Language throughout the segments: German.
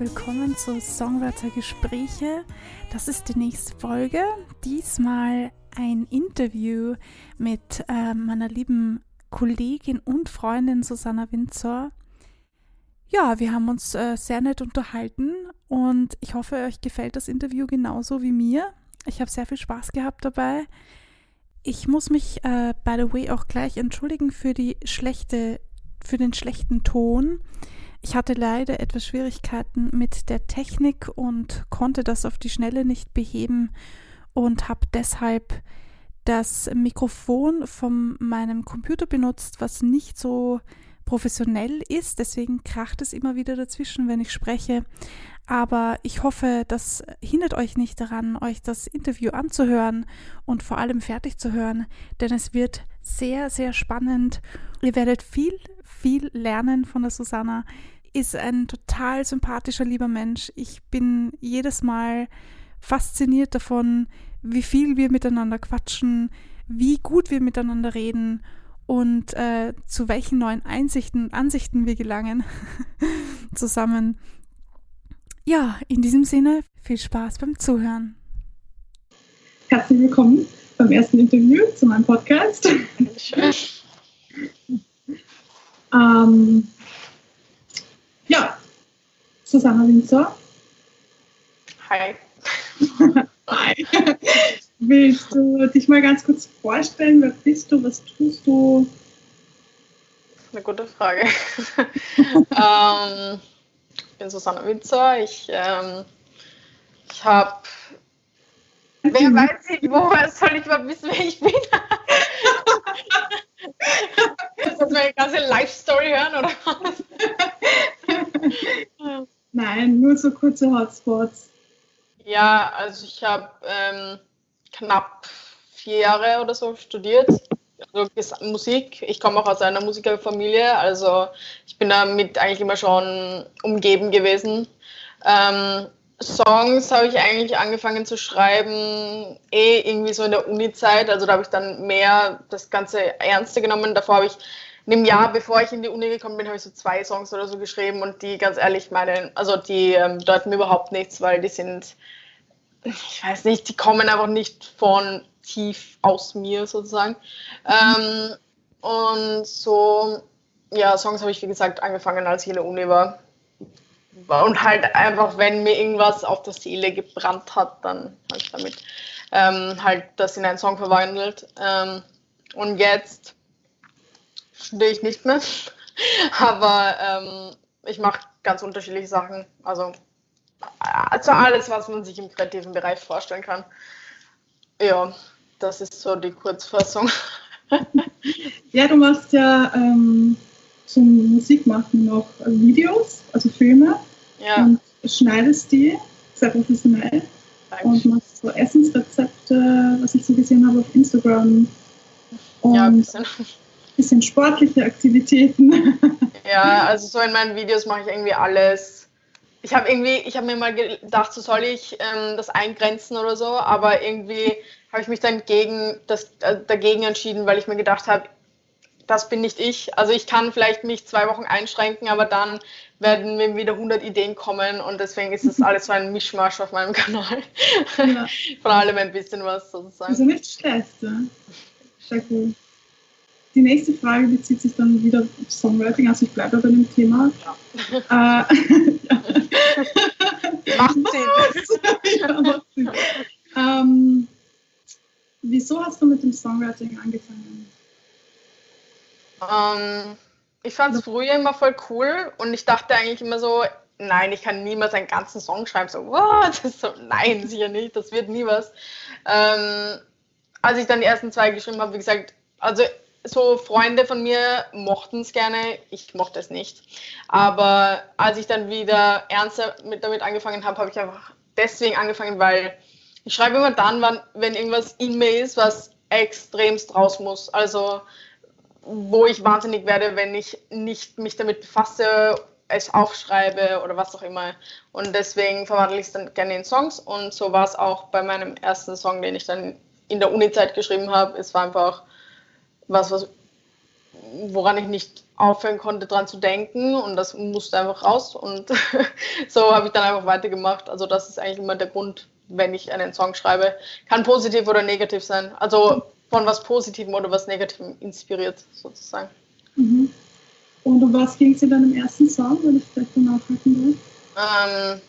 Willkommen zu Songwriter Gespräche. Das ist die nächste Folge. Diesmal ein Interview mit äh, meiner lieben Kollegin und Freundin Susanna Windsor. Ja, wir haben uns äh, sehr nett unterhalten und ich hoffe, euch gefällt das Interview genauso wie mir. Ich habe sehr viel Spaß gehabt dabei. Ich muss mich, äh, by the way, auch gleich entschuldigen für die schlechte, für den schlechten Ton. Ich hatte leider etwas Schwierigkeiten mit der Technik und konnte das auf die Schnelle nicht beheben und habe deshalb das Mikrofon von meinem Computer benutzt, was nicht so professionell ist. Deswegen kracht es immer wieder dazwischen, wenn ich spreche. Aber ich hoffe, das hindert euch nicht daran, euch das Interview anzuhören und vor allem fertig zu hören, denn es wird sehr, sehr spannend. Ihr werdet viel, viel lernen von der Susanna. Ist ein total sympathischer, lieber Mensch. Ich bin jedes Mal fasziniert davon, wie viel wir miteinander quatschen, wie gut wir miteinander reden und äh, zu welchen neuen Einsichten und Ansichten wir gelangen zusammen. Ja, in diesem Sinne viel Spaß beim Zuhören. Herzlich willkommen beim ersten Interview zu meinem Podcast. Ähm, ja, Susanna Winzer. Hi. Hi. Willst du dich mal ganz kurz vorstellen? Wer bist du? Was tust du? Eine gute Frage. ähm, ich bin Susanne Winzer. Ich, ähm, ich habe. Wer weiß nicht, woher soll ich mal wissen, wer ich bin? Soll meine ganze Life-Story hören oder was? Nein, nur so kurze Hotspots. Ja, also ich habe ähm, knapp vier Jahre oder so studiert. Also Musik. Ich komme auch aus einer Musikerfamilie, also ich bin damit eigentlich immer schon umgeben gewesen. Ähm, Songs habe ich eigentlich angefangen zu schreiben, eh irgendwie so in der Uni-Zeit. Also da habe ich dann mehr das Ganze ernster genommen. Davor habe ich in dem Jahr, bevor ich in die Uni gekommen bin, habe ich so zwei Songs oder so geschrieben und die ganz ehrlich meinen, also die ähm, bedeuten mir überhaupt nichts, weil die sind ich weiß nicht, die kommen einfach nicht von tief aus mir sozusagen. Ähm, und so, ja, Songs habe ich wie gesagt angefangen, als ich in der Uni war. Und halt einfach, wenn mir irgendwas auf der Seele gebrannt hat, dann habe ich damit ähm, halt das in einen Song verwandelt. Ähm, und jetzt studiere ich nicht mehr, aber ähm, ich mache ganz unterschiedliche Sachen. Also also alles, was man sich im kreativen Bereich vorstellen kann. Ja, das ist so die Kurzfassung. ja, du machst ja ähm, zum Musikmachen noch Videos, also Filme. Ja. Und schneidest die sehr professionell. Und machst so Essensrezepte, was ich so gesehen habe auf Instagram. Und ja, ein bisschen. bisschen sportliche Aktivitäten. ja, also so in meinen Videos mache ich irgendwie alles ich habe irgendwie, ich habe mir mal gedacht, so soll ich ähm, das eingrenzen oder so, aber irgendwie habe ich mich dann gegen das, äh, dagegen entschieden, weil ich mir gedacht habe, das bin nicht ich. Also ich kann vielleicht mich zwei Wochen einschränken, aber dann werden mir wieder 100 Ideen kommen und deswegen ist das alles so ein Mischmasch auf meinem Kanal. Ja. Von allem ein bisschen was sozusagen. Also nicht schlecht, ja. Sehr. Die nächste Frage bezieht sich dann wieder auf Songwriting, also ich bleibe bei dem Thema. Ja. Äh, macht Sinn. ja, macht Sinn. Ähm, wieso hast du mit dem Songwriting angefangen? Ähm, ich fand es früher immer voll cool und ich dachte eigentlich immer so, nein, ich kann niemals einen ganzen Song schreiben. So, what? So, nein, sicher nicht, das wird nie was. Ähm, als ich dann die ersten zwei geschrieben habe, wie gesagt, also so Freunde von mir mochten es gerne, ich mochte es nicht. Aber als ich dann wieder ernster mit, damit angefangen habe, habe ich einfach deswegen angefangen, weil ich schreibe immer dann, wann, wenn irgendwas in mir ist, was extremst raus muss. Also wo ich wahnsinnig werde, wenn ich nicht mich damit befasse, es aufschreibe oder was auch immer. Und deswegen verwandle ich es dann gerne in Songs. Und so war es auch bei meinem ersten Song, den ich dann in der Uni-Zeit geschrieben habe. Es war einfach was, was woran ich nicht aufhören konnte, dran zu denken und das musste einfach raus und so habe ich dann einfach weitergemacht. Also das ist eigentlich immer der Grund, wenn ich einen Song schreibe. Kann positiv oder negativ sein. Also von was Positivem oder was Negativem inspiriert sozusagen. Mhm. Und um was ging es in deinem ersten Song, wenn ich vielleicht mal nachhaken darf? Ähm,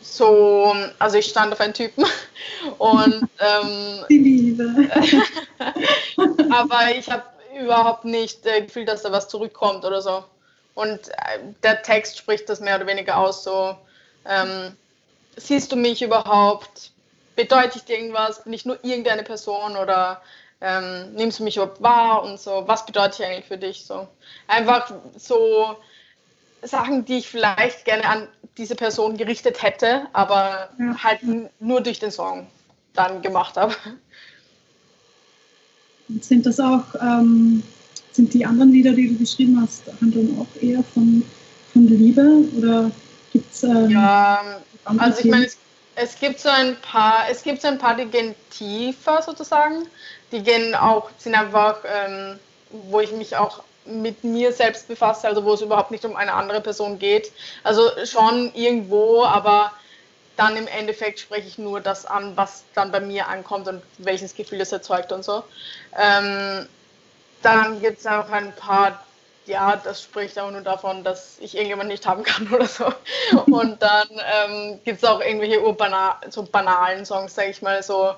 so, also ich stand auf einen Typen und ähm, die Liebe. aber ich habe überhaupt nicht äh, gefühlt, dass da was zurückkommt oder so. Und äh, der Text spricht das mehr oder weniger aus. So, ähm, siehst du mich überhaupt? Bedeute ich dir irgendwas? Bin ich nur irgendeine Person oder ähm, nimmst du mich überhaupt wahr und so? Was bedeutet ich eigentlich für dich? So einfach so Sachen, die ich vielleicht gerne an diese Person gerichtet hätte, aber ja. halt nur durch den Song dann gemacht habe. Sind das auch, ähm, sind die anderen Lieder, die du geschrieben hast, handeln auch eher von, von Liebe oder gibt es ähm, Ja, also ich meine, es, es, gibt so ein paar, es gibt so ein paar, die gehen tiefer sozusagen, die gehen auch, sind einfach, ähm, wo ich mich auch mit mir selbst befasse, also wo es überhaupt nicht um eine andere Person geht. Also schon irgendwo, aber dann im Endeffekt spreche ich nur das an, was dann bei mir ankommt und welches Gefühl es erzeugt und so. Ähm, dann gibt es auch ein paar, ja, das spricht aber nur davon, dass ich irgendjemand nicht haben kann oder so. Und dann ähm, gibt es auch irgendwelche urbana so banalen Songs, sage ich mal, so.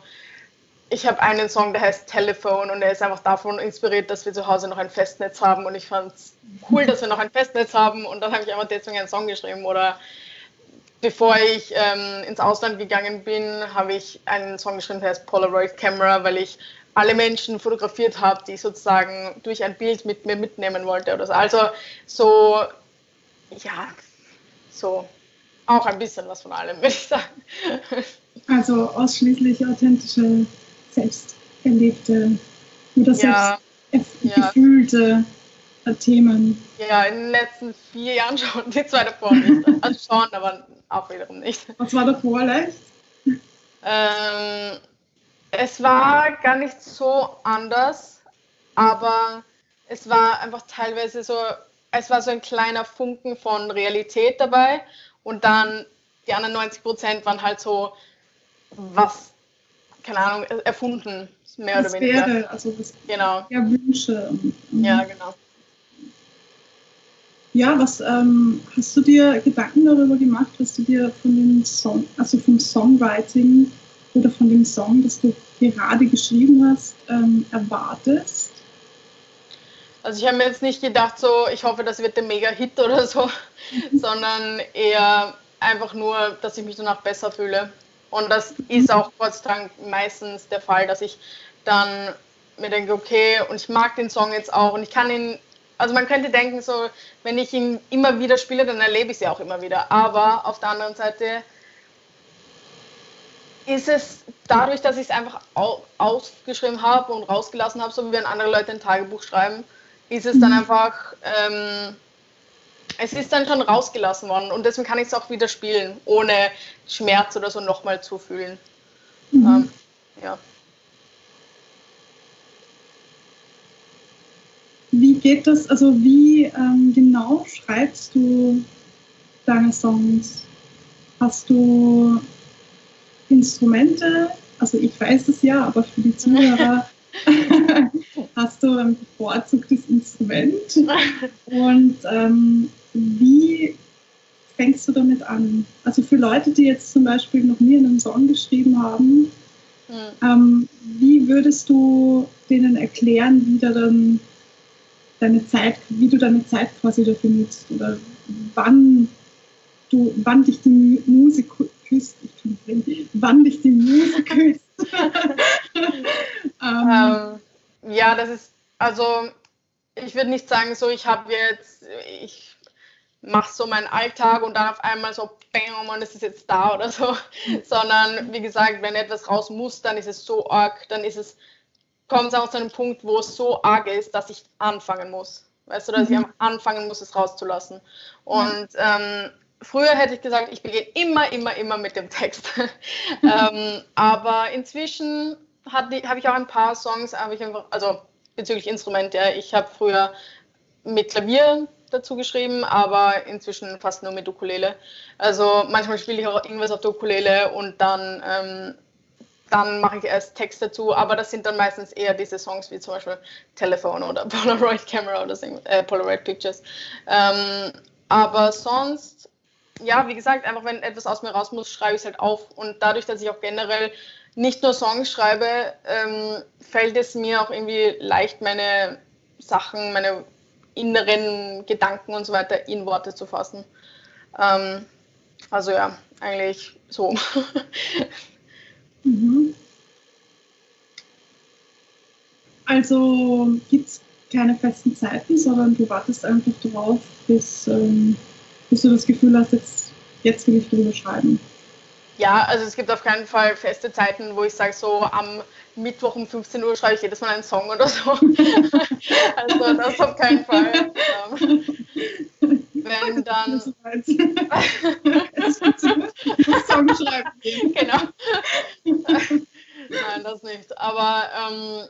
Ich habe einen Song, der heißt Telephone und der ist einfach davon inspiriert, dass wir zu Hause noch ein Festnetz haben. Und ich fand es cool, dass wir noch ein Festnetz haben. Und dann habe ich einfach deswegen einen Song geschrieben. Oder bevor ich ähm, ins Ausland gegangen bin, habe ich einen Song geschrieben, der heißt Polaroid Camera, weil ich alle Menschen fotografiert habe, die ich sozusagen durch ein Bild mit mir mitnehmen wollte oder so. Also so, ja, so auch ein bisschen was von allem, würde ich sagen. Also ausschließlich authentische selbst erlebte oder ja. selbst ja. gefühlte Themen. Ja, in den letzten vier Jahren schon, die zwei davor nicht. Also schon, aber auch wiederum nicht. Was war davor leicht? Ähm, es war gar nicht so anders, aber es war einfach teilweise so, es war so ein kleiner Funken von Realität dabei und dann die anderen 90 Prozent waren halt so, was keine Ahnung, erfunden, mehr das oder weniger. Wäre, also das genau. Ja, Wünsche. Ja, genau. Ja, was ähm, hast du dir Gedanken darüber gemacht, was du dir von dem Song, also vom Songwriting oder von dem Song, das du gerade geschrieben hast, ähm, erwartest? Also ich habe mir jetzt nicht gedacht, so ich hoffe, das wird der Mega-Hit oder so, mhm. sondern eher einfach nur, dass ich mich danach besser fühle. Und das ist auch Gott sei Dank meistens der Fall, dass ich dann mir denke, okay, und ich mag den Song jetzt auch und ich kann ihn, also man könnte denken, so, wenn ich ihn immer wieder spiele, dann erlebe ich sie auch immer wieder. Aber auf der anderen Seite ist es dadurch, dass ich es einfach ausgeschrieben habe und rausgelassen habe, so wie wenn andere Leute ein Tagebuch schreiben, ist es dann mhm. einfach ähm, es ist dann schon rausgelassen worden und deswegen kann ich es auch wieder spielen, ohne Schmerz oder so nochmal zu fühlen. Mhm. Ähm, ja. Wie geht das, also wie ähm, genau schreibst du deine Songs? Hast du Instrumente? Also ich weiß es ja, aber für die Zuhörer hast du ein bevorzugtes Instrument? Und ähm, wie fängst du damit an? Also für Leute, die jetzt zum Beispiel noch nie einen Song geschrieben haben, mhm. ähm, wie würdest du denen erklären, wie da dann deine Zeit, wie du deine Zeit quasi dafür nutzt oder wann du, wann dich die Musik küsst, ich kann wann dich die Musik küsst. ähm, ja, das ist, also ich würde nicht sagen, so ich habe jetzt, ich mache so meinen Alltag und dann auf einmal so, bam, und es ist jetzt da oder so. Sondern wie gesagt, wenn etwas raus muss, dann ist es so arg, dann ist es, kommt es auch zu einem Punkt, wo es so arg ist, dass ich anfangen muss. Weißt du, dass mhm. ich anfangen muss, es rauszulassen. Und ähm, früher hätte ich gesagt, ich begehe immer, immer, immer mit dem Text. ähm, aber inzwischen habe ich auch ein paar Songs, ich einfach, also bezüglich Instrumente. Ich habe früher mit Klavier dazu geschrieben, aber inzwischen fast nur mit Ukulele. Also manchmal spiele ich auch irgendwas auf der Ukulele und dann, ähm, dann mache ich erst Text dazu, aber das sind dann meistens eher diese Songs wie zum Beispiel Telephone oder Polaroid Camera oder äh, Polaroid Pictures. Ähm, aber sonst, ja, wie gesagt, einfach wenn etwas aus mir raus muss, schreibe ich es halt auf. Und dadurch, dass ich auch generell nicht nur Songs schreibe, ähm, fällt es mir auch irgendwie leicht, meine Sachen, meine inneren Gedanken und so weiter in Worte zu fassen. Ähm, also ja, eigentlich so. mhm. Also gibt es keine festen Zeiten, sondern du wartest einfach darauf, bis, ähm, bis du das Gefühl hast, jetzt, jetzt will ich drüber schreiben. Ja, also es gibt auf keinen Fall feste Zeiten, wo ich sage, so am Mittwoch um 15 Uhr schreibe ich jedes Mal einen Song oder so. also das auf keinen Fall. wenn dann. Song schreiben. Genau. Nein, das nicht. Aber ähm,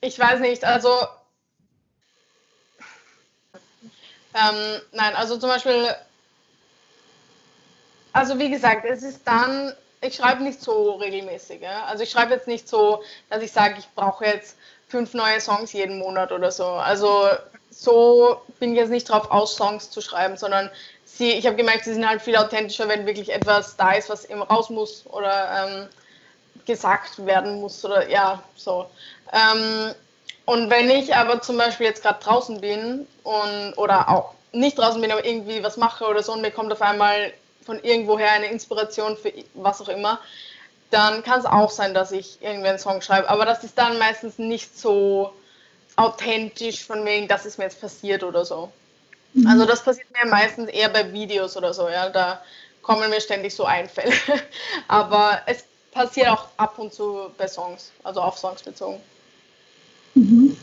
ich weiß nicht, also. Ähm, nein, also zum Beispiel. Also wie gesagt, es ist dann ich schreibe nicht so regelmäßig. Ja? Also ich schreibe jetzt nicht so, dass ich sage, ich brauche jetzt fünf neue Songs jeden Monat oder so. Also so bin ich jetzt nicht drauf aus, Songs zu schreiben, sondern sie, ich habe gemerkt, sie sind halt viel authentischer, wenn wirklich etwas da ist, was eben raus muss oder ähm, gesagt werden muss oder ja, so. Ähm, und wenn ich aber zum Beispiel jetzt gerade draußen bin und oder auch nicht draußen bin, aber irgendwie was mache oder so und mir kommt auf einmal von irgendwoher eine Inspiration für was auch immer, dann kann es auch sein, dass ich irgendwie einen Song schreibe. Aber das ist dann meistens nicht so authentisch von wegen, dass es mir jetzt passiert oder so. Mhm. Also das passiert mir meistens eher bei Videos oder so, ja. Da kommen mir ständig so Einfälle. Aber es passiert auch ab und zu bei Songs, also auf Songs bezogen. Mhm.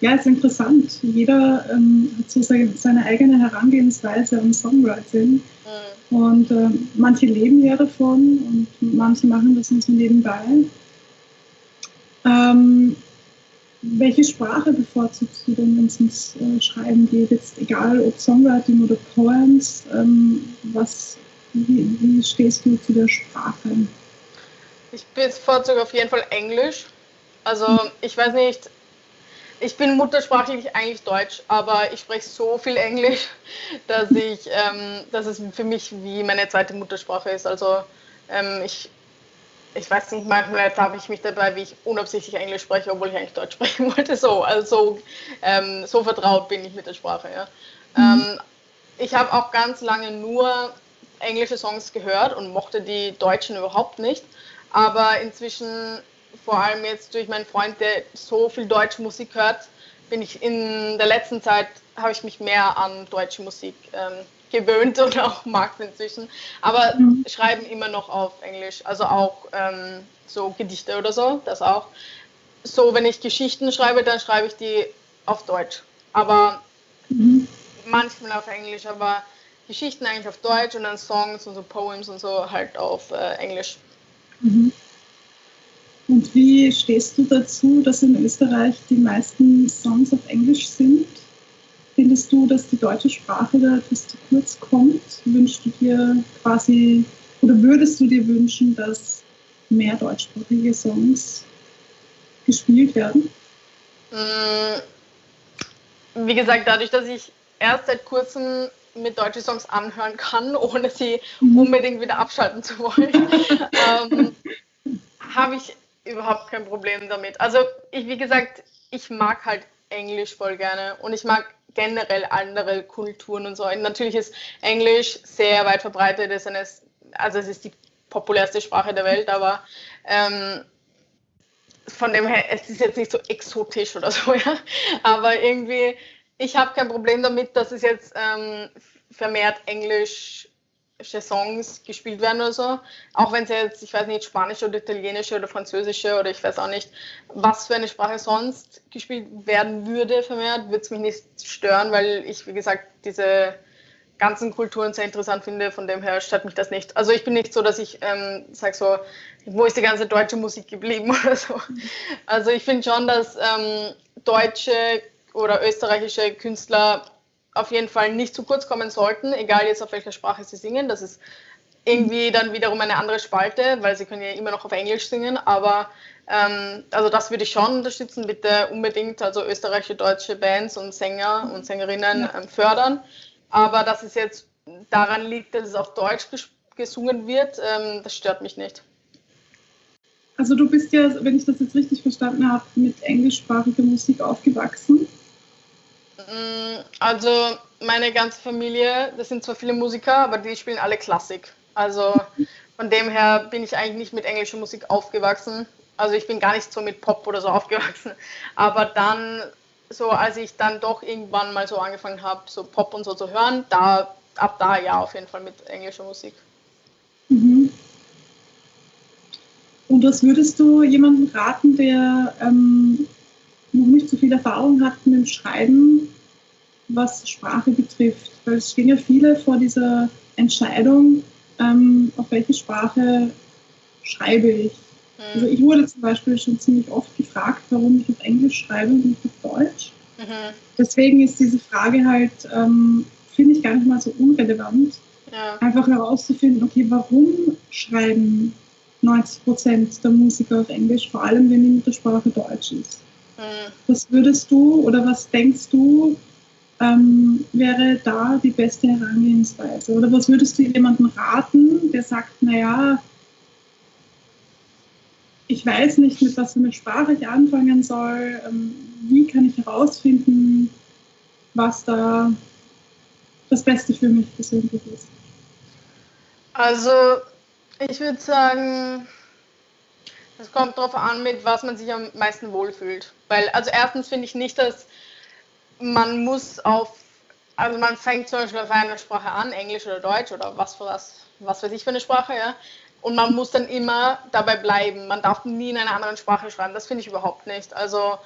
Ja, ist interessant. Jeder ähm, hat so seine, eigene Herangehensweise am Songwriting. Mhm. Und äh, manche leben ja davon und manche machen das nur so nebenbei. Ähm, welche Sprache bevorzugst du denn, wenn es ins äh, Schreiben geht? Jetzt egal ob Songwriting oder Poems, ähm, was, wie, wie stehst du zu der Sprache? Ich bevorzuge auf jeden Fall Englisch. Also ich weiß nicht, ich bin muttersprachlich eigentlich Deutsch, aber ich spreche so viel Englisch, dass ich, ähm, dass es für mich wie meine zweite Muttersprache ist. Also ähm, ich, ich weiß nicht, manchmal habe ich mich dabei, wie ich unabsichtlich Englisch spreche, obwohl ich eigentlich Deutsch sprechen wollte. So, also ähm, so vertraut bin ich mit der Sprache. Ja. Mhm. Ähm, ich habe auch ganz lange nur englische Songs gehört und mochte die deutschen überhaupt nicht. Aber inzwischen vor allem jetzt durch meinen Freund, der so viel deutsche Musik hört, bin ich in der letzten Zeit, habe ich mich mehr an deutsche Musik ähm, gewöhnt und auch mag inzwischen. Aber mhm. schreiben immer noch auf Englisch, also auch ähm, so Gedichte oder so, das auch. So, wenn ich Geschichten schreibe, dann schreibe ich die auf Deutsch. Aber mhm. manchmal auf Englisch, aber Geschichten eigentlich auf Deutsch und dann Songs und so Poems und so halt auf äh, Englisch. Mhm. Und wie stehst du dazu, dass in Österreich die meisten Songs auf Englisch sind? Findest du, dass die deutsche Sprache da etwas zu kurz kommt? Wünschst du dir quasi oder würdest du dir wünschen, dass mehr deutschsprachige Songs gespielt werden? Mm, wie gesagt, dadurch, dass ich erst seit kurzem mit deutschen Songs anhören kann, ohne sie mhm. unbedingt wieder abschalten zu wollen, ähm, habe ich überhaupt kein Problem damit. Also ich, wie gesagt, ich mag halt Englisch voll gerne und ich mag generell andere Kulturen und so. Und natürlich ist Englisch sehr weit verbreitet, ist eine, also es ist die populärste Sprache der Welt, aber ähm, von dem her, es ist jetzt nicht so exotisch oder so, ja. Aber irgendwie, ich habe kein Problem damit, dass es jetzt ähm, vermehrt Englisch Songs gespielt werden oder so. Auch wenn es jetzt, ich weiß nicht, spanische oder italienische oder französische oder ich weiß auch nicht, was für eine Sprache sonst gespielt werden würde vermehrt, würde es mich nicht stören, weil ich, wie gesagt, diese ganzen Kulturen sehr interessant finde. Von dem her stört mich das nicht. Also ich bin nicht so, dass ich ähm, sage so, wo ist die ganze deutsche Musik geblieben oder so. Also ich finde schon, dass ähm, deutsche oder österreichische Künstler auf jeden Fall nicht zu kurz kommen sollten, egal jetzt auf welcher Sprache sie singen. Das ist irgendwie dann wiederum eine andere Spalte, weil sie können ja immer noch auf Englisch singen, aber ähm, also das würde ich schon unterstützen, bitte unbedingt, also österreichische, deutsche Bands und Sänger und Sängerinnen ähm, fördern. Aber dass es jetzt daran liegt, dass es auf Deutsch gesungen wird, ähm, das stört mich nicht. Also du bist ja, wenn ich das jetzt richtig verstanden habe, mit englischsprachiger Musik aufgewachsen. Mm, also meine ganze Familie, das sind zwar viele Musiker, aber die spielen alle Klassik. Also von dem her bin ich eigentlich nicht mit englischer Musik aufgewachsen. Also ich bin gar nicht so mit Pop oder so aufgewachsen. Aber dann, so als ich dann doch irgendwann mal so angefangen habe, so Pop und so zu hören, da ab da ja auf jeden Fall mit englischer Musik. Mhm. Und was würdest du jemandem raten, der ähm, noch nicht so viel Erfahrung hat mit dem Schreiben, was Sprache betrifft? Weil es stehen ja viele vor dieser Entscheidung, ähm, auf welche Sprache schreibe ich. Mhm. Also ich wurde zum Beispiel schon ziemlich oft gefragt, warum ich auf Englisch schreibe und nicht auf Deutsch. Mhm. Deswegen ist diese Frage halt, ähm, finde ich gar nicht mal so unrelevant. Ja. Einfach herauszufinden, okay, warum schreiben 90 Prozent der Musiker auf Englisch, vor allem wenn die Muttersprache Deutsch ist. Mhm. Was würdest du oder was denkst du, ähm, wäre da die beste Herangehensweise? Oder was würdest du jemandem raten, der sagt, naja, ich weiß nicht, mit was für einer Sprache ich anfangen soll, ähm, wie kann ich herausfinden, was da das Beste für mich persönlich ist? Also, ich würde sagen, es kommt darauf an, mit was man sich am meisten wohlfühlt. Weil, also erstens finde ich nicht, dass man muss auf, also man fängt zum Beispiel auf einer Sprache an, Englisch oder Deutsch oder was für was, was weiß ich für eine Sprache, ja. Und man muss dann immer dabei bleiben. Man darf nie in einer anderen Sprache schreiben. Das finde ich überhaupt nicht. Also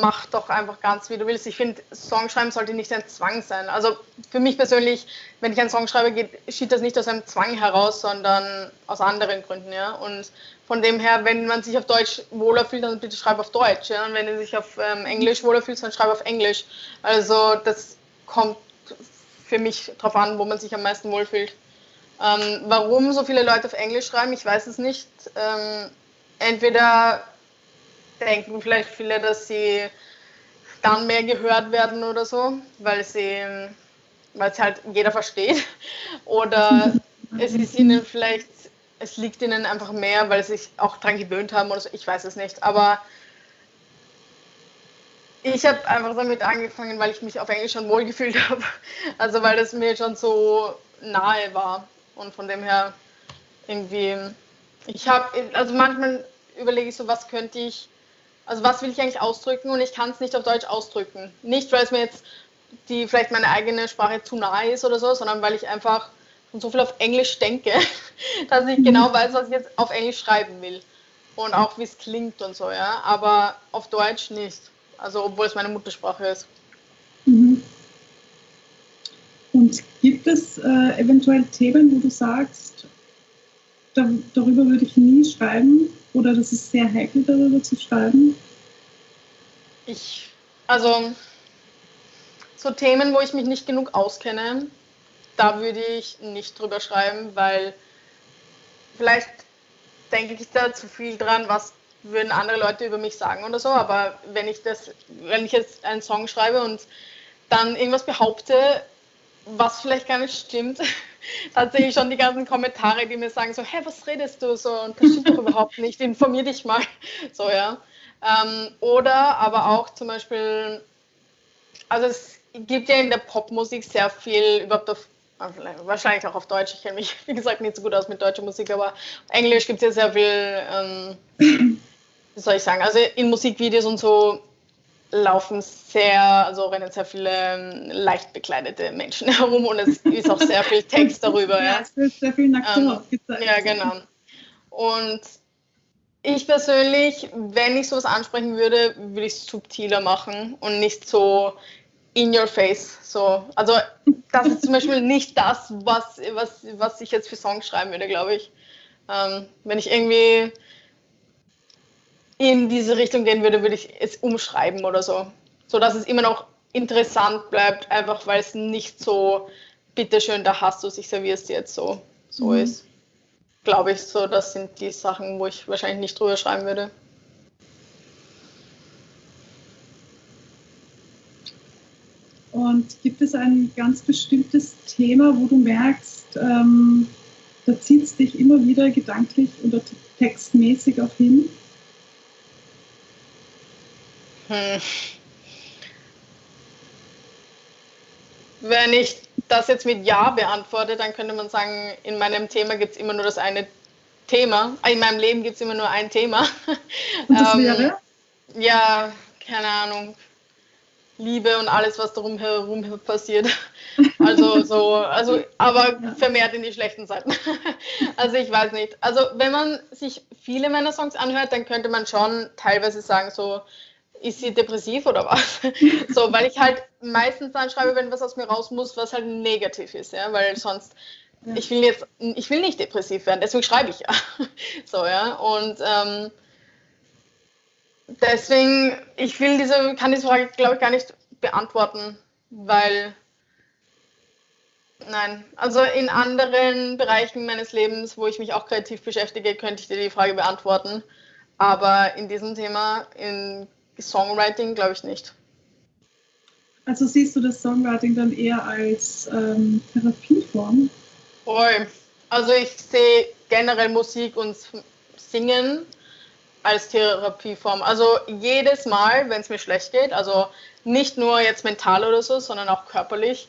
mach doch einfach ganz, wie du willst. Ich finde, Songschreiben sollte nicht ein Zwang sein. Also für mich persönlich, wenn ich einen Song schreibe, geht, geschieht das nicht aus einem Zwang heraus, sondern aus anderen Gründen, ja. Und von dem her, wenn man sich auf Deutsch wohler fühlt, dann bitte schreib auf Deutsch, ja. Und wenn du sich auf ähm, Englisch wohler fühlst, dann schreib auf Englisch. Also das kommt für mich darauf an, wo man sich am meisten wohlfühlt. Ähm, warum so viele Leute auf Englisch schreiben, ich weiß es nicht. Ähm, entweder denken vielleicht viele, dass sie dann mehr gehört werden oder so, weil sie, weil es halt jeder versteht. Oder es ist ihnen vielleicht, es liegt ihnen einfach mehr, weil sie sich auch daran gewöhnt haben oder so. Ich weiß es nicht. Aber ich habe einfach damit angefangen, weil ich mich auf Englisch schon wohlgefühlt habe. Also weil das mir schon so nahe war. Und von dem her irgendwie, ich habe, also manchmal überlege ich so, was könnte ich also was will ich eigentlich ausdrücken und ich kann es nicht auf Deutsch ausdrücken. Nicht, weil es mir jetzt die vielleicht meine eigene Sprache zu nahe ist oder so, sondern weil ich einfach schon so viel auf Englisch denke, dass ich genau weiß, was ich jetzt auf Englisch schreiben will. Und auch wie es klingt und so, ja. Aber auf Deutsch nicht. Also obwohl es meine Muttersprache ist. Mhm. Und gibt es äh, eventuell Themen, wo du sagst, da, darüber würde ich nie schreiben? Oder das ist sehr heikel, darüber zu schreiben? Ich, also so Themen, wo ich mich nicht genug auskenne, da würde ich nicht drüber schreiben, weil vielleicht denke ich da zu viel dran, was würden andere Leute über mich sagen oder so. Aber wenn ich das, wenn ich jetzt einen Song schreibe und dann irgendwas behaupte, was vielleicht gar nicht stimmt, dann sehe ich schon die ganzen Kommentare, die mir sagen so, hä, was redest du so und das stimmt doch überhaupt nicht, informier dich mal. So, ja. Ähm, oder aber auch zum Beispiel, also es gibt ja in der Popmusik sehr viel überhaupt auf wahrscheinlich auch auf Deutsch. Ich kenne mich, wie gesagt, nicht so gut aus mit deutscher Musik, aber Englisch gibt es ja sehr viel, ähm, wie soll ich sagen, also in Musikvideos und so laufen sehr, also rennen sehr viele ähm, leicht bekleidete Menschen herum und es ist auch sehr viel Text darüber. ja, es wird sehr viel nackt ähm, gezeigt. Ja, genau. Und ich persönlich, wenn ich sowas ansprechen würde, würde ich es subtiler machen und nicht so in your face. So. Also das ist zum Beispiel nicht das, was, was, was ich jetzt für Songs schreiben würde, glaube ich. Ähm, wenn ich irgendwie in diese Richtung gehen würde, würde ich es umschreiben oder so. So dass es immer noch interessant bleibt, einfach weil es nicht so, bitteschön, da hast du es, ich servierst jetzt so, so mhm. ist. Glaube ich so, das sind die Sachen, wo ich wahrscheinlich nicht drüber schreiben würde. Und gibt es ein ganz bestimmtes Thema, wo du merkst, ähm, da zieht es dich immer wieder gedanklich oder textmäßig auch hin? Hm. Wenn ich das jetzt mit Ja beantworte, dann könnte man sagen, in meinem Thema gibt es immer nur das eine Thema. In meinem Leben gibt es immer nur ein Thema. Und das ähm, wäre? Ja, keine Ahnung. Liebe und alles, was darum herum passiert. Also so, also, aber vermehrt in die schlechten Seiten. Also ich weiß nicht. Also wenn man sich viele meiner Songs anhört, dann könnte man schon teilweise sagen, so, ist sie depressiv oder was? so, weil ich halt meistens dann schreibe, wenn was aus mir raus muss, was halt negativ ist, ja, weil sonst, ja. ich will jetzt, ich will nicht depressiv werden, deswegen schreibe ich ja. so, ja, und ähm, deswegen, ich will diese, kann diese Frage, glaube ich, gar nicht beantworten, weil, nein, also in anderen Bereichen meines Lebens, wo ich mich auch kreativ beschäftige, könnte ich dir die Frage beantworten. Aber in diesem Thema, in Songwriting glaube ich nicht. Also siehst du das Songwriting dann eher als ähm, Therapieform? Voll. Also ich sehe generell Musik und Singen als Therapieform. Also jedes Mal, wenn es mir schlecht geht, also nicht nur jetzt mental oder so, sondern auch körperlich,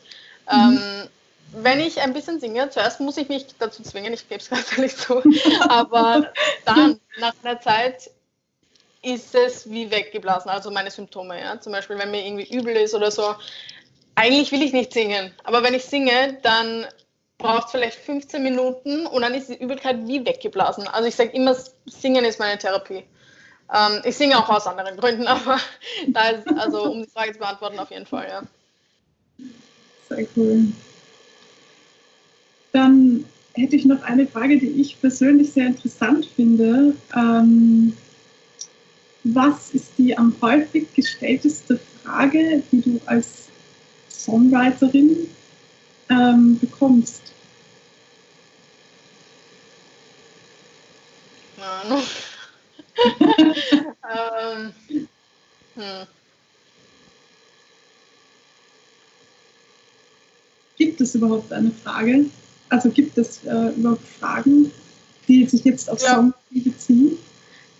mhm. ähm, wenn ich ein bisschen singe, zuerst muss ich mich dazu zwingen, ich gebe es ganz ehrlich zu, aber dann nach einer Zeit ist es wie weggeblasen, also meine Symptome. Ja? Zum Beispiel, wenn mir irgendwie übel ist oder so. Eigentlich will ich nicht singen, aber wenn ich singe, dann braucht es vielleicht 15 Minuten und dann ist die Übelkeit wie weggeblasen. Also ich sage immer, Singen ist meine Therapie. Ähm, ich singe auch aus anderen Gründen, aber da ist, also um die Frage zu beantworten, auf jeden Fall, ja. Sehr cool. Dann hätte ich noch eine Frage, die ich persönlich sehr interessant finde. Ähm, was ist die am häufig gestellteste Frage, die du als Songwriterin ähm, bekommst? Ahnung. ähm, hm. Gibt es überhaupt eine Frage? Also gibt es äh, überhaupt Fragen, die sich jetzt auf ja. Song beziehen?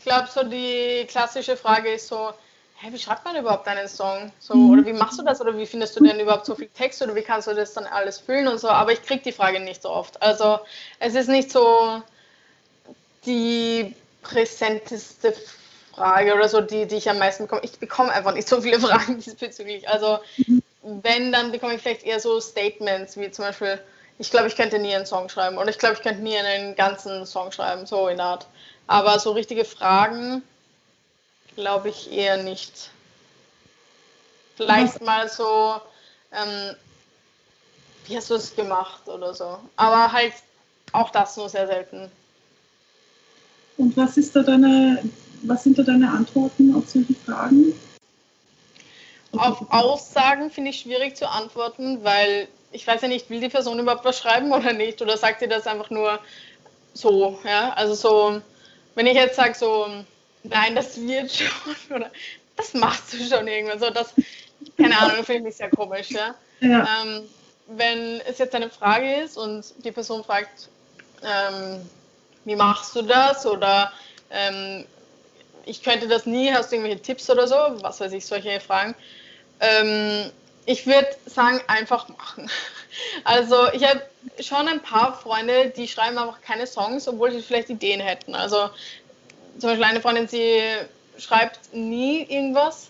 Glaube, so die klassische Frage ist so, hey, wie schreibt man überhaupt einen Song? So, mhm. Oder wie machst du das? Oder wie findest du denn überhaupt so viel Text? Oder wie kannst du das dann alles füllen und so? Aber ich kriege die Frage nicht so oft. Also es ist nicht so die präsenteste Frage oder so, die, die ich am meisten bekomme. Ich bekomme einfach nicht so viele Fragen diesbezüglich. Also mhm. wenn, dann bekomme ich vielleicht eher so Statements, wie zum Beispiel, ich glaube, ich könnte nie einen Song schreiben. Oder ich glaube, ich könnte nie einen ganzen Song schreiben, so in der Art. Aber so richtige Fragen glaube ich eher nicht. Vielleicht mal so, ähm, wie hast du es gemacht oder so. Aber halt auch das nur sehr selten. Und was ist da deine, was sind da deine Antworten auf solche Fragen? Auf Aussagen finde ich schwierig zu antworten, weil ich weiß ja nicht, will die Person überhaupt was schreiben oder nicht? Oder sagt sie das einfach nur so? Ja, also so wenn ich jetzt sage so, nein, das wird schon oder das machst du schon irgendwann so, das, keine Ahnung, finde ich sehr komisch, ja. ja. Ähm, wenn es jetzt eine Frage ist und die Person fragt, ähm, wie machst du das oder ähm, ich könnte das nie, hast du irgendwelche Tipps oder so, was weiß ich, solche Fragen. Ähm, ich würde sagen, einfach machen. Also ich habe schon ein paar Freunde, die schreiben einfach keine Songs, obwohl sie vielleicht Ideen hätten. Also zum Beispiel eine Freundin, sie schreibt nie irgendwas,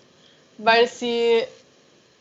weil sie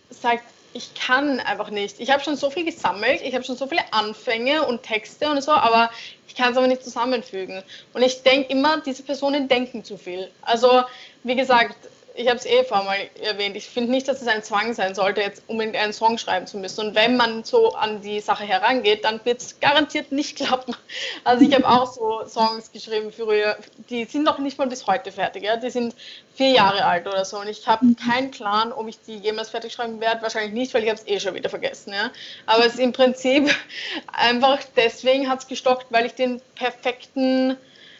sagt, ich kann einfach nicht. Ich habe schon so viel gesammelt, ich habe schon so viele Anfänge und Texte und so, aber ich kann es aber nicht zusammenfügen. Und ich denke immer, diese Personen denken zu viel. Also, wie gesagt, ich habe es eh vor mal erwähnt, ich finde nicht, dass es ein Zwang sein sollte, jetzt unbedingt einen Song schreiben zu müssen. Und wenn man so an die Sache herangeht, dann wird es garantiert nicht klappen. Also ich habe auch so Songs geschrieben früher, die sind noch nicht mal bis heute fertig. Ja? Die sind vier Jahre alt oder so. Und ich habe keinen Plan, ob ich die jemals fertig schreiben werde. Wahrscheinlich nicht, weil ich habe es eh schon wieder vergessen. Ja? Aber es ist im Prinzip einfach deswegen hat es gestockt, weil ich den perfekten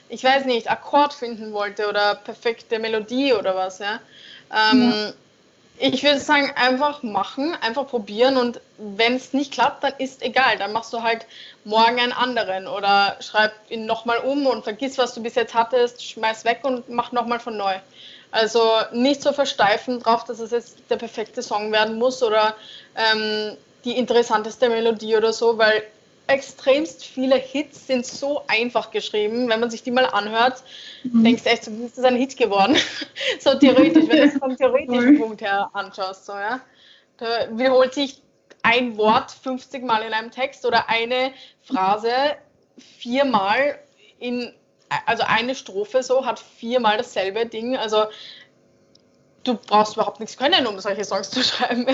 ich weiß nicht, Akkord finden wollte oder perfekte Melodie oder was, ja. Ähm, ja. Ich würde sagen, einfach machen, einfach probieren und wenn es nicht klappt, dann ist egal. Dann machst du halt morgen einen anderen oder schreib ihn nochmal um und vergiss, was du bis jetzt hattest, schmeiß weg und mach nochmal von neu. Also nicht so versteifen drauf, dass es jetzt der perfekte Song werden muss oder ähm, die interessanteste Melodie oder so, weil extremst viele Hits sind so einfach geschrieben. Wenn man sich die mal anhört, mhm. denkst du echt, so, ist das ein Hit geworden? so theoretisch, wenn du es vom theoretischen Punkt her anschaust. So, ja? Da wiederholt sich ein Wort 50 Mal in einem Text oder eine Phrase viermal in, also eine Strophe so hat viermal dasselbe Ding. Also du brauchst überhaupt nichts können, um solche Songs zu schreiben.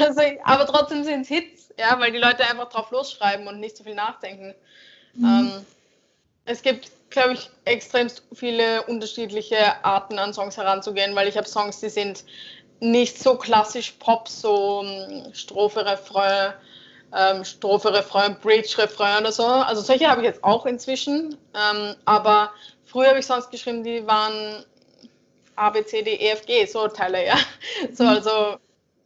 Also, aber trotzdem sind es Hits ja, weil die Leute einfach drauf losschreiben und nicht so viel nachdenken. Mhm. Ähm, es gibt, glaube ich, extrem viele unterschiedliche Arten an Songs heranzugehen, weil ich habe Songs, die sind nicht so klassisch Pop, so um, Strophe, Refrain, ähm, Strophe, Refrain, Bridge, Refrain oder so. Also solche habe ich jetzt auch inzwischen. Ähm, aber früher habe ich Songs geschrieben, die waren A, B, C, D, E, F, G, so Teile, ja. So, mhm. also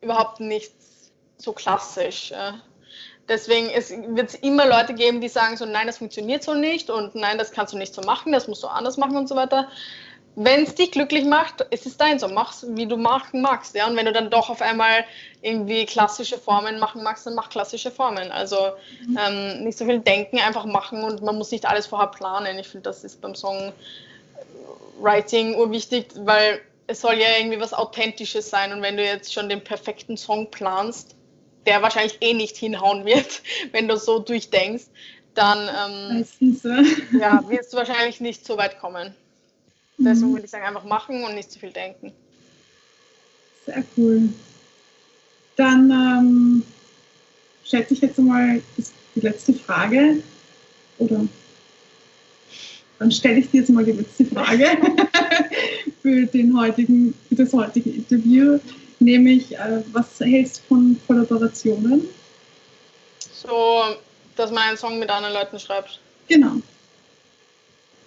überhaupt nichts so klassisch. Ja. Deswegen wird es immer Leute geben, die sagen so, nein, das funktioniert so nicht und nein, das kannst du nicht so machen, das musst du anders machen und so weiter. Wenn es dich glücklich macht, ist es dein so. Mach's, wie du machen magst. Ja? Und wenn du dann doch auf einmal irgendwie klassische Formen machen magst, dann mach klassische Formen. Also mhm. ähm, nicht so viel denken, einfach machen und man muss nicht alles vorher planen. Ich finde, das ist beim Songwriting urwichtig, weil es soll ja irgendwie was Authentisches sein. Und wenn du jetzt schon den perfekten Song planst, der wahrscheinlich eh nicht hinhauen wird, wenn du so durchdenkst, dann ähm, ja, wirst du wahrscheinlich nicht so weit kommen. Mhm. Deswegen würde ich sagen, einfach machen und nicht zu viel denken. Sehr cool. Dann ähm, schätze ich jetzt mal die letzte Frage. Oder dann stelle ich dir jetzt mal die letzte Frage für, den heutigen, für das heutige Interview nämlich äh, was hältst du von Kollaborationen? So, dass man einen Song mit anderen Leuten schreibt. Genau.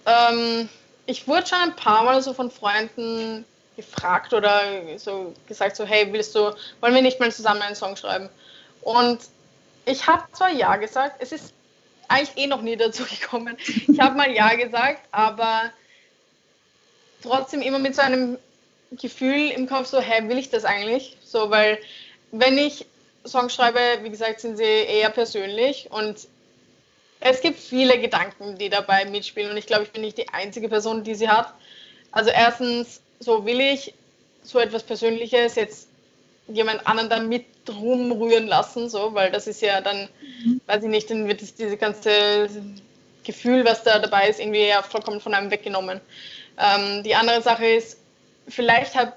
Ähm, ich wurde schon ein paar Mal so von Freunden gefragt oder so gesagt, so hey, willst du, wollen wir nicht mal zusammen einen Song schreiben? Und ich habe zwar ja gesagt, es ist eigentlich eh noch nie dazu gekommen. Ich habe mal ja gesagt, aber trotzdem immer mit so einem Gefühl im Kopf, so, hä, will ich das eigentlich? So, weil wenn ich Songs schreibe, wie gesagt, sind sie eher persönlich und es gibt viele Gedanken, die dabei mitspielen und ich glaube, ich bin nicht die einzige Person, die sie hat. Also erstens, so will ich so etwas Persönliches jetzt jemand anderen da mit rumrühren lassen, so, weil das ist ja dann. Weiß ich nicht, dann wird es diese ganze Gefühl, was da dabei ist, irgendwie ja vollkommen von einem weggenommen. Ähm, die andere Sache ist, vielleicht habe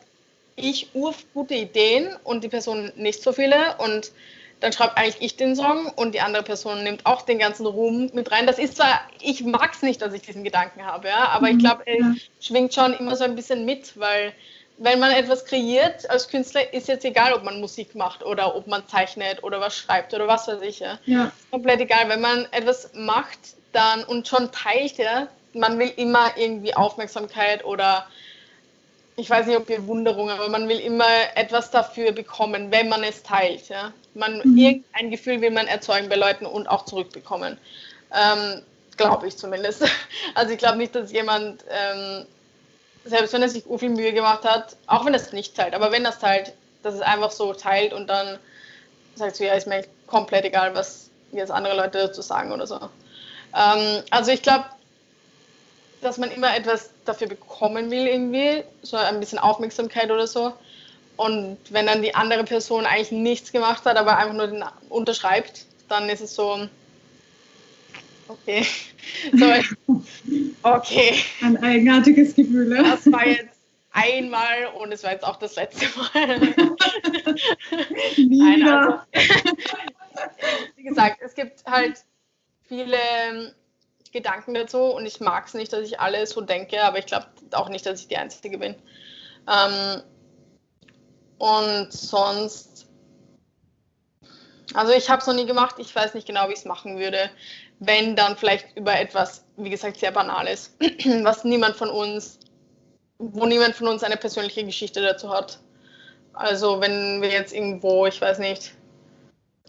ich gute Ideen und die Person nicht so viele und dann schreibe eigentlich ich den Song und die andere Person nimmt auch den ganzen Ruhm mit rein. Das ist zwar, ich mag es nicht, dass ich diesen Gedanken habe, ja, aber ich mhm, glaube, er schwingt schon immer so ein bisschen mit, weil wenn man etwas kreiert als Künstler, ist jetzt egal, ob man Musik macht oder ob man zeichnet oder was schreibt oder was weiß ich. Ja. ja. Komplett egal. Wenn man etwas macht dann und schon teilt, ja, man will immer irgendwie Aufmerksamkeit oder ich weiß nicht, ob Bewunderung, aber man will immer etwas dafür bekommen, wenn man es teilt. Ja? Man, mhm. Irgendein Gefühl will man erzeugen bei Leuten und auch zurückbekommen. Ähm, glaube ich zumindest. Also ich glaube nicht, dass jemand, ähm, selbst wenn er sich viel Mühe gemacht hat, auch wenn er es nicht teilt, aber wenn er es teilt, dass es einfach so teilt und dann sagt so, ja, ist mir komplett egal, was jetzt andere Leute dazu sagen oder so. Ähm, also ich glaube, dass man immer etwas dafür bekommen will, irgendwie, so ein bisschen Aufmerksamkeit oder so. Und wenn dann die andere Person eigentlich nichts gemacht hat, aber einfach nur den unterschreibt, dann ist es so, okay. So, okay. Ein eigenartiges Gefühl. Das war jetzt einmal und es war jetzt auch das letzte Mal. Nein, also, wie gesagt, es gibt halt viele ähm, Gedanken dazu und ich mag es nicht, dass ich alle so denke, aber ich glaube auch nicht, dass ich die Einzige bin. Ähm, und sonst, also ich habe es noch nie gemacht, ich weiß nicht genau, wie ich es machen würde. Wenn dann vielleicht über etwas, wie gesagt, sehr Banales, was niemand von uns, wo niemand von uns eine persönliche Geschichte dazu hat. Also wenn wir jetzt irgendwo, ich weiß nicht,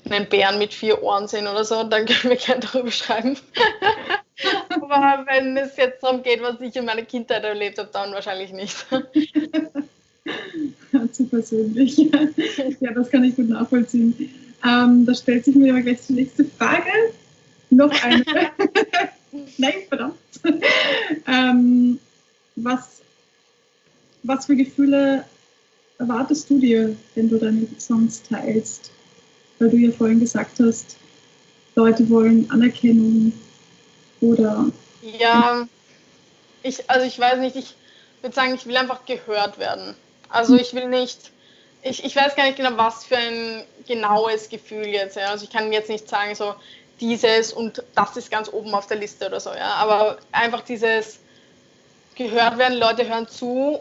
einen Bären mit vier Ohren sehen oder so, dann können wir gerne darüber schreiben. Aber wenn es jetzt darum geht, was ich in meiner Kindheit erlebt habe, dann wahrscheinlich nicht. Zu persönlich. Ja, das kann ich gut nachvollziehen. Ähm, da stellt sich mir aber gleich die nächste Frage. Noch eine. Nein, verdammt. Ähm, was, was für Gefühle erwartest du dir, wenn du deine Songs teilst? Weil du ja vorhin gesagt hast, Leute wollen Anerkennung oder. Ja, ich, also ich weiß nicht, ich würde sagen, ich will einfach gehört werden. Also ich will nicht, ich, ich weiß gar nicht genau, was für ein genaues Gefühl jetzt. Ja. Also ich kann jetzt nicht sagen, so dieses und das ist ganz oben auf der Liste oder so, ja. Aber einfach dieses gehört werden, Leute hören zu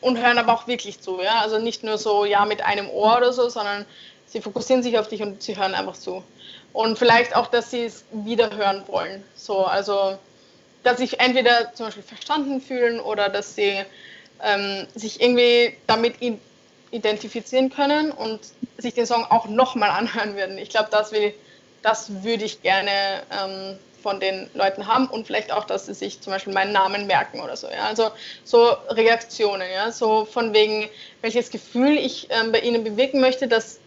und hören aber auch wirklich zu, ja. Also nicht nur so, ja, mit einem Ohr oder so, sondern sie fokussieren sich auf dich und sie hören einfach zu. Und vielleicht auch, dass sie es wieder hören wollen. So, also dass sich entweder zum Beispiel verstanden fühlen oder dass sie ähm, sich irgendwie damit identifizieren können und sich den Song auch nochmal anhören würden. Ich glaube, das, das würde ich gerne ähm, von den Leuten haben und vielleicht auch, dass sie sich zum Beispiel meinen Namen merken oder so. Ja? Also so Reaktionen, ja, so von wegen, welches Gefühl ich ähm, bei ihnen bewirken möchte, das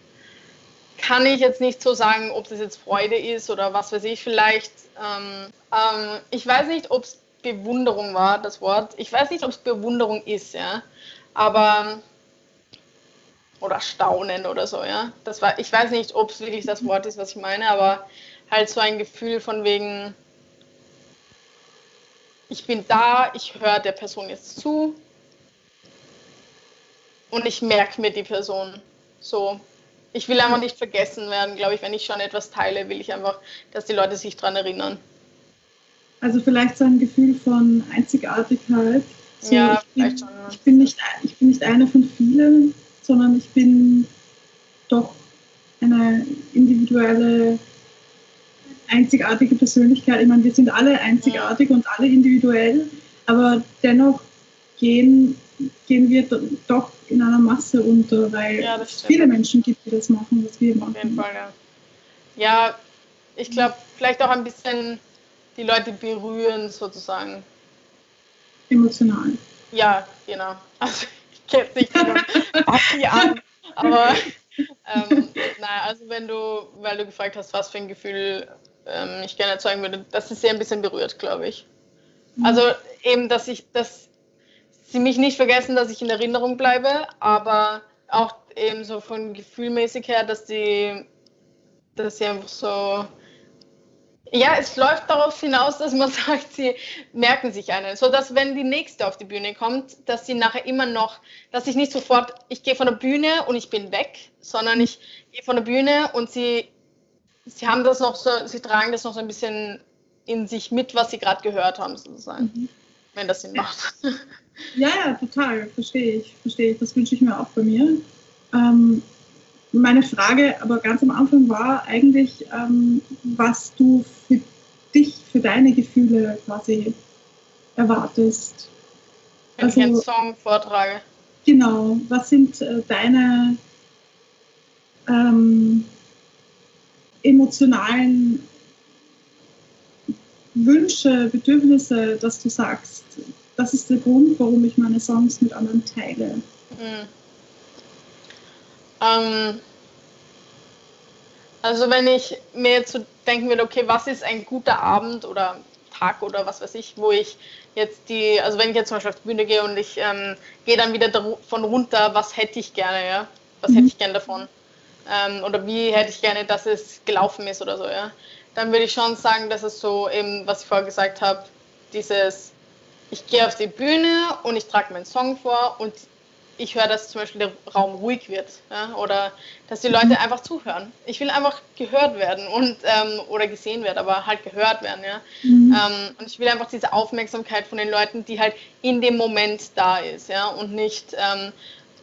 kann ich jetzt nicht so sagen, ob das jetzt Freude ist oder was weiß ich vielleicht. Ähm, ähm, ich weiß nicht, ob es Bewunderung war, das Wort. Ich weiß nicht, ob es Bewunderung ist, ja. Aber oder Staunen oder so, ja. Das war, ich weiß nicht, ob es wirklich das Wort ist, was ich meine, aber halt so ein Gefühl von wegen, ich bin da, ich höre der Person jetzt zu und ich merke mir die Person. So, ich will einfach nicht vergessen werden, glaube ich, wenn ich schon etwas teile, will ich einfach, dass die Leute sich daran erinnern. Also vielleicht so ein Gefühl von Einzigartigkeit. So, ja, ich bin, schon. Ich bin, nicht, ich bin nicht eine von vielen, sondern ich bin doch eine individuelle, einzigartige Persönlichkeit. Ich meine, wir sind alle einzigartig und alle individuell, aber dennoch gehen, gehen wir doch in einer Masse unter, weil ja, es viele Menschen gibt, die das machen, was wir machen. Auf jeden Fall, ja. Ja, ich glaube, vielleicht auch ein bisschen die Leute berühren sozusagen. Emotional. Ja, genau. Also ich kenne nicht Bucky an, aber ähm, naja, also wenn du, weil du gefragt hast, was für ein Gefühl ähm, ich gerne erzeugen würde, das ist sehr ein bisschen berührt, glaube ich. Mhm. Also eben, dass ich, dass sie mich nicht vergessen, dass ich in Erinnerung bleibe, aber auch eben so von gefühlmäßig her, dass die, dass sie einfach so ja, es läuft darauf hinaus, dass man sagt, sie merken sich einen, so dass wenn die nächste auf die Bühne kommt, dass sie nachher immer noch, dass ich nicht sofort, ich gehe von der Bühne und ich bin weg, sondern ich gehe von der Bühne und sie, sie haben das noch so, sie tragen das noch so ein bisschen in sich mit, was sie gerade gehört haben, sozusagen, mhm. wenn das Sinn macht. Ja, ja, total, verstehe ich, verstehe ich. Das wünsche ich mir auch bei mir. Ähm, meine Frage aber ganz am Anfang war eigentlich, ähm, was du für dich, für deine Gefühle quasi erwartest. Wenn also, ich einen Song vortrage. Genau, was sind äh, deine ähm, emotionalen Wünsche, Bedürfnisse, dass du sagst, das ist der Grund, warum ich meine Songs mit anderen teile. Mhm. Ähm, also wenn ich mir jetzt so denken würde, okay, was ist ein guter Abend oder Tag oder was weiß ich, wo ich jetzt die, also wenn ich jetzt zum Beispiel auf die Bühne gehe und ich ähm, gehe dann wieder davon runter, was hätte ich gerne, ja? Was mhm. hätte ich gerne davon? Ähm, oder wie hätte ich gerne, dass es gelaufen ist oder so, ja? Dann würde ich schon sagen, dass es so eben, was ich vorher gesagt habe, dieses ich gehe auf die Bühne und ich trage meinen Song vor und ich höre, dass zum Beispiel der Raum ruhig wird ja, oder dass die Leute einfach zuhören. Ich will einfach gehört werden und ähm, oder gesehen werden, aber halt gehört werden. Ja. Mhm. Ähm, und ich will einfach diese Aufmerksamkeit von den Leuten, die halt in dem Moment da ist, ja, und nicht ähm,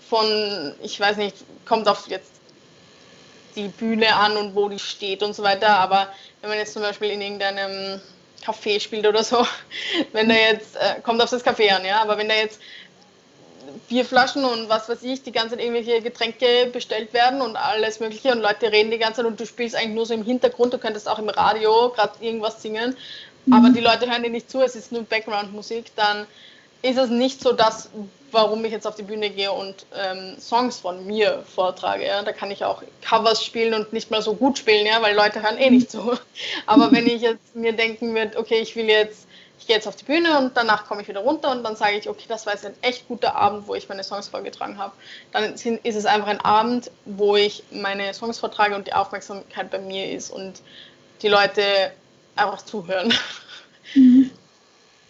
von, ich weiß nicht, kommt auf jetzt die Bühne an und wo die steht und so weiter. Aber wenn man jetzt zum Beispiel in irgendeinem Café spielt oder so, wenn da jetzt, äh, kommt auf das Café an, ja, aber wenn da jetzt Bierflaschen und was weiß ich, die ganze Zeit irgendwelche Getränke bestellt werden und alles Mögliche und Leute reden die ganze Zeit und du spielst eigentlich nur so im Hintergrund, du könntest auch im Radio gerade irgendwas singen, mhm. aber die Leute hören dir nicht zu, es ist nur Background-Musik, dann ist es nicht so das, warum ich jetzt auf die Bühne gehe und ähm, Songs von mir vortrage. Ja? Da kann ich auch Covers spielen und nicht mal so gut spielen, ja? weil Leute hören eh nicht zu. Aber wenn ich jetzt mir denken würde, okay, ich will jetzt ich gehe jetzt auf die Bühne und danach komme ich wieder runter und dann sage ich, okay, das war jetzt ein echt guter Abend, wo ich meine Songs vorgetragen habe. Dann ist es einfach ein Abend, wo ich meine Songs vortrage und die Aufmerksamkeit bei mir ist und die Leute einfach zuhören. Mhm.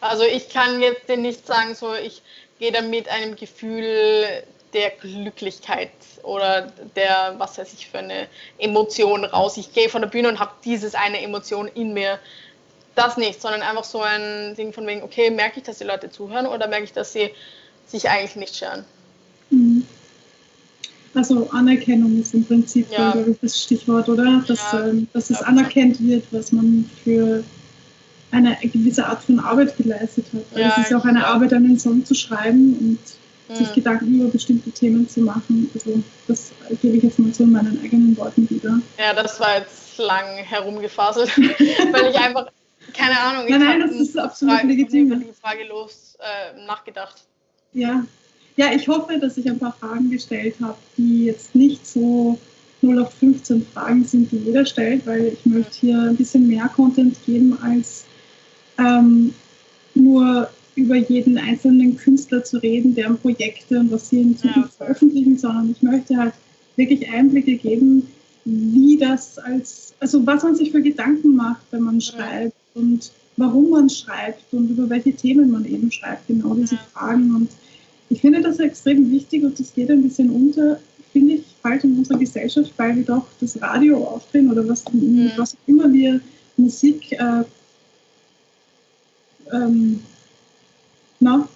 Also ich kann jetzt nicht sagen, so ich gehe da mit einem Gefühl der Glücklichkeit oder der, was weiß ich, für eine Emotion raus. Ich gehe von der Bühne und habe dieses eine Emotion in mir das nicht, sondern einfach so ein Ding von wegen, okay, merke ich, dass die Leute zuhören oder merke ich, dass sie sich eigentlich nicht scheren? Mhm. Also Anerkennung ist im Prinzip ja. ich, das Stichwort, oder? Dass, ja, ähm, dass es anerkannt wird, was man für eine gewisse Art von Arbeit geleistet hat. Weil ja, es ist ja auch eine Arbeit, einen Song zu schreiben und sich Gedanken über bestimmte Themen zu machen. Also das gebe ich jetzt mal so in meinen eigenen Worten wieder. Ja, das war jetzt lang herumgefaselt, weil ich einfach keine Ahnung. Nein, nein, das ist absolut Frage, legitim. Ich die Frage los äh, nachgedacht. Ja. ja, ich hoffe, dass ich ein paar Fragen gestellt habe, die jetzt nicht so 0 auf 15 Fragen sind, die jeder stellt, weil ich möchte hier ein bisschen mehr Content geben, als ähm, nur über jeden einzelnen Künstler zu reden, deren Projekte und was sie in Zukunft ja. veröffentlichen, sondern ich möchte halt wirklich Einblicke geben, wie das als, also was man sich für Gedanken macht, wenn man schreibt, und warum man schreibt und über welche Themen man eben schreibt, genau diese Fragen. Und ich finde das extrem wichtig und das geht ein bisschen unter, finde ich, bald in unserer Gesellschaft, weil wir doch das Radio aufdrehen oder was, mhm. was immer wir Musik äh, ähm, na?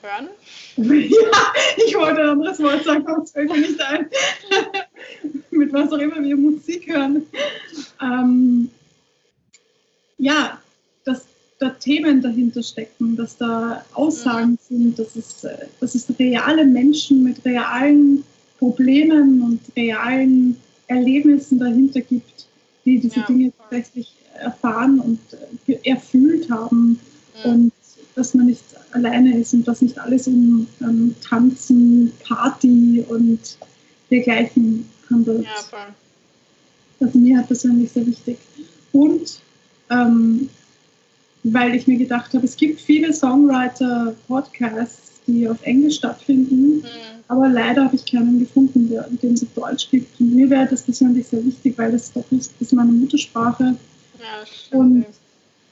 Hören? ja, ich wollte ein anderes Wort sagen, aber es fällt mir nicht ein. Mit was auch immer wir Musik hören. Ähm, ja, dass da Themen dahinter stecken, dass da Aussagen mhm. sind, dass es, äh, dass es reale Menschen mit realen Problemen und realen Erlebnissen dahinter gibt, die diese ja. Dinge tatsächlich erfahren und äh, erfüllt haben mhm. und dass man nicht alleine ist und dass nicht alles um ähm, Tanzen, Party und dergleichen handelt. Ja, voll. Also mir hat persönlich sehr wichtig. Und ähm, weil ich mir gedacht habe, es gibt viele Songwriter-Podcasts, die auf Englisch stattfinden, mhm. aber leider habe ich keinen gefunden, der, den es auf Deutsch gibt. Und mir wäre das persönlich sehr wichtig, weil das doch ist, ist meine Muttersprache. Ja, Und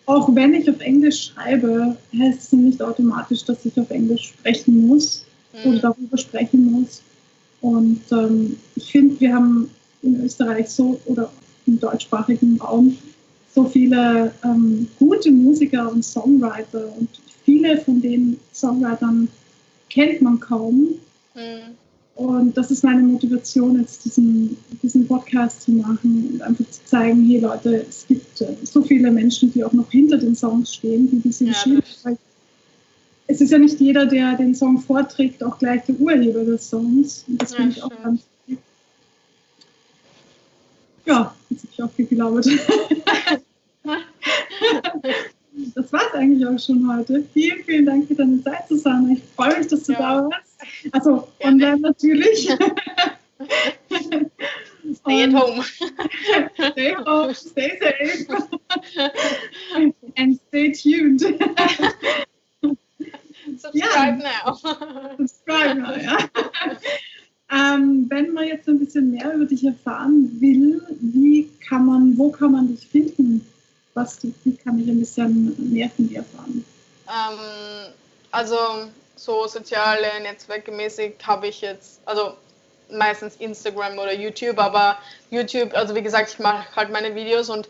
auch wenn ich auf Englisch schreibe, heißt es nicht automatisch, dass ich auf Englisch sprechen muss mhm. oder darüber sprechen muss. Und ähm, ich finde, wir haben in Österreich so oder im deutschsprachigen Raum so viele ähm, gute Musiker und Songwriter und viele von den Songwritern kennt man kaum. Mhm. Und das ist meine Motivation, jetzt diesen, diesen Podcast zu machen und einfach zu zeigen, hey Leute, es gibt äh, so viele Menschen, die auch noch hinter den Songs stehen, die diese ja, geschrieben haben. Es ist ja nicht jeder, der den Song vorträgt, auch gleich der Urheber des Songs. Und das ja, finde ich auch ganz. Ja, jetzt habe ich auch viel gelabert. Das war es eigentlich auch schon heute. Vielen, vielen Dank für deine Zeit, Susanne. Ich freue mich, dass du ja. da warst. Also online natürlich. Stay at home. Stay home, stay safe. And stay tuned. Subscribe ja. now. Subscribe now, ja. Ähm, wenn man jetzt ein bisschen mehr über dich erfahren will, wie kann man, wo kann man dich finden? was, wie kann ich ein bisschen mehr von dir erfahren? Ähm, also so soziale Netzwerke mäßig habe ich jetzt, also meistens Instagram oder YouTube, aber YouTube, also wie gesagt, ich mache halt meine Videos und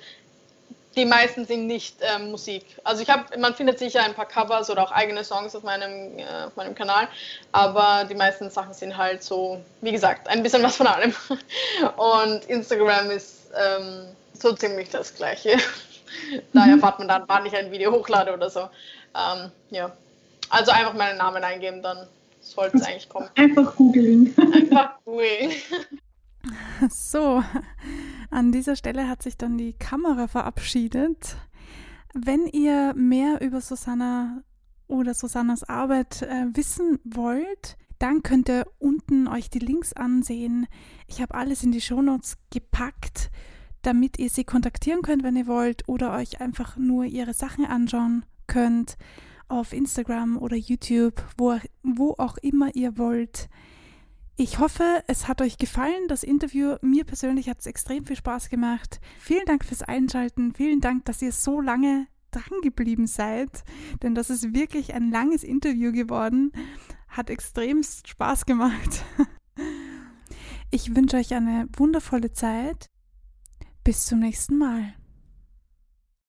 die meisten sind nicht ähm, Musik. Also ich habe, man findet sicher ein paar Covers oder auch eigene Songs auf meinem, äh, auf meinem Kanal, aber die meisten Sachen sind halt so, wie gesagt, ein bisschen was von allem. Und Instagram ist ähm, so ziemlich das Gleiche. da mhm. erfahrt man dann, wann ich ein Video hochlade oder so. Ähm, ja. Also einfach meinen Namen eingeben, dann sollte es eigentlich kommen. Einfach googeln. Einfach googeln. So, an dieser Stelle hat sich dann die Kamera verabschiedet. Wenn ihr mehr über Susanna oder Susannas Arbeit äh, wissen wollt, dann könnt ihr unten euch die Links ansehen. Ich habe alles in die Shownotes gepackt, damit ihr sie kontaktieren könnt, wenn ihr wollt, oder euch einfach nur ihre Sachen anschauen könnt auf Instagram oder YouTube, wo, wo auch immer ihr wollt. Ich hoffe, es hat euch gefallen, das Interview. Mir persönlich hat es extrem viel Spaß gemacht. Vielen Dank fürs Einschalten. Vielen Dank, dass ihr so lange dran geblieben seid. Denn das ist wirklich ein langes Interview geworden. Hat extrem Spaß gemacht. Ich wünsche euch eine wundervolle Zeit. Bis zum nächsten Mal.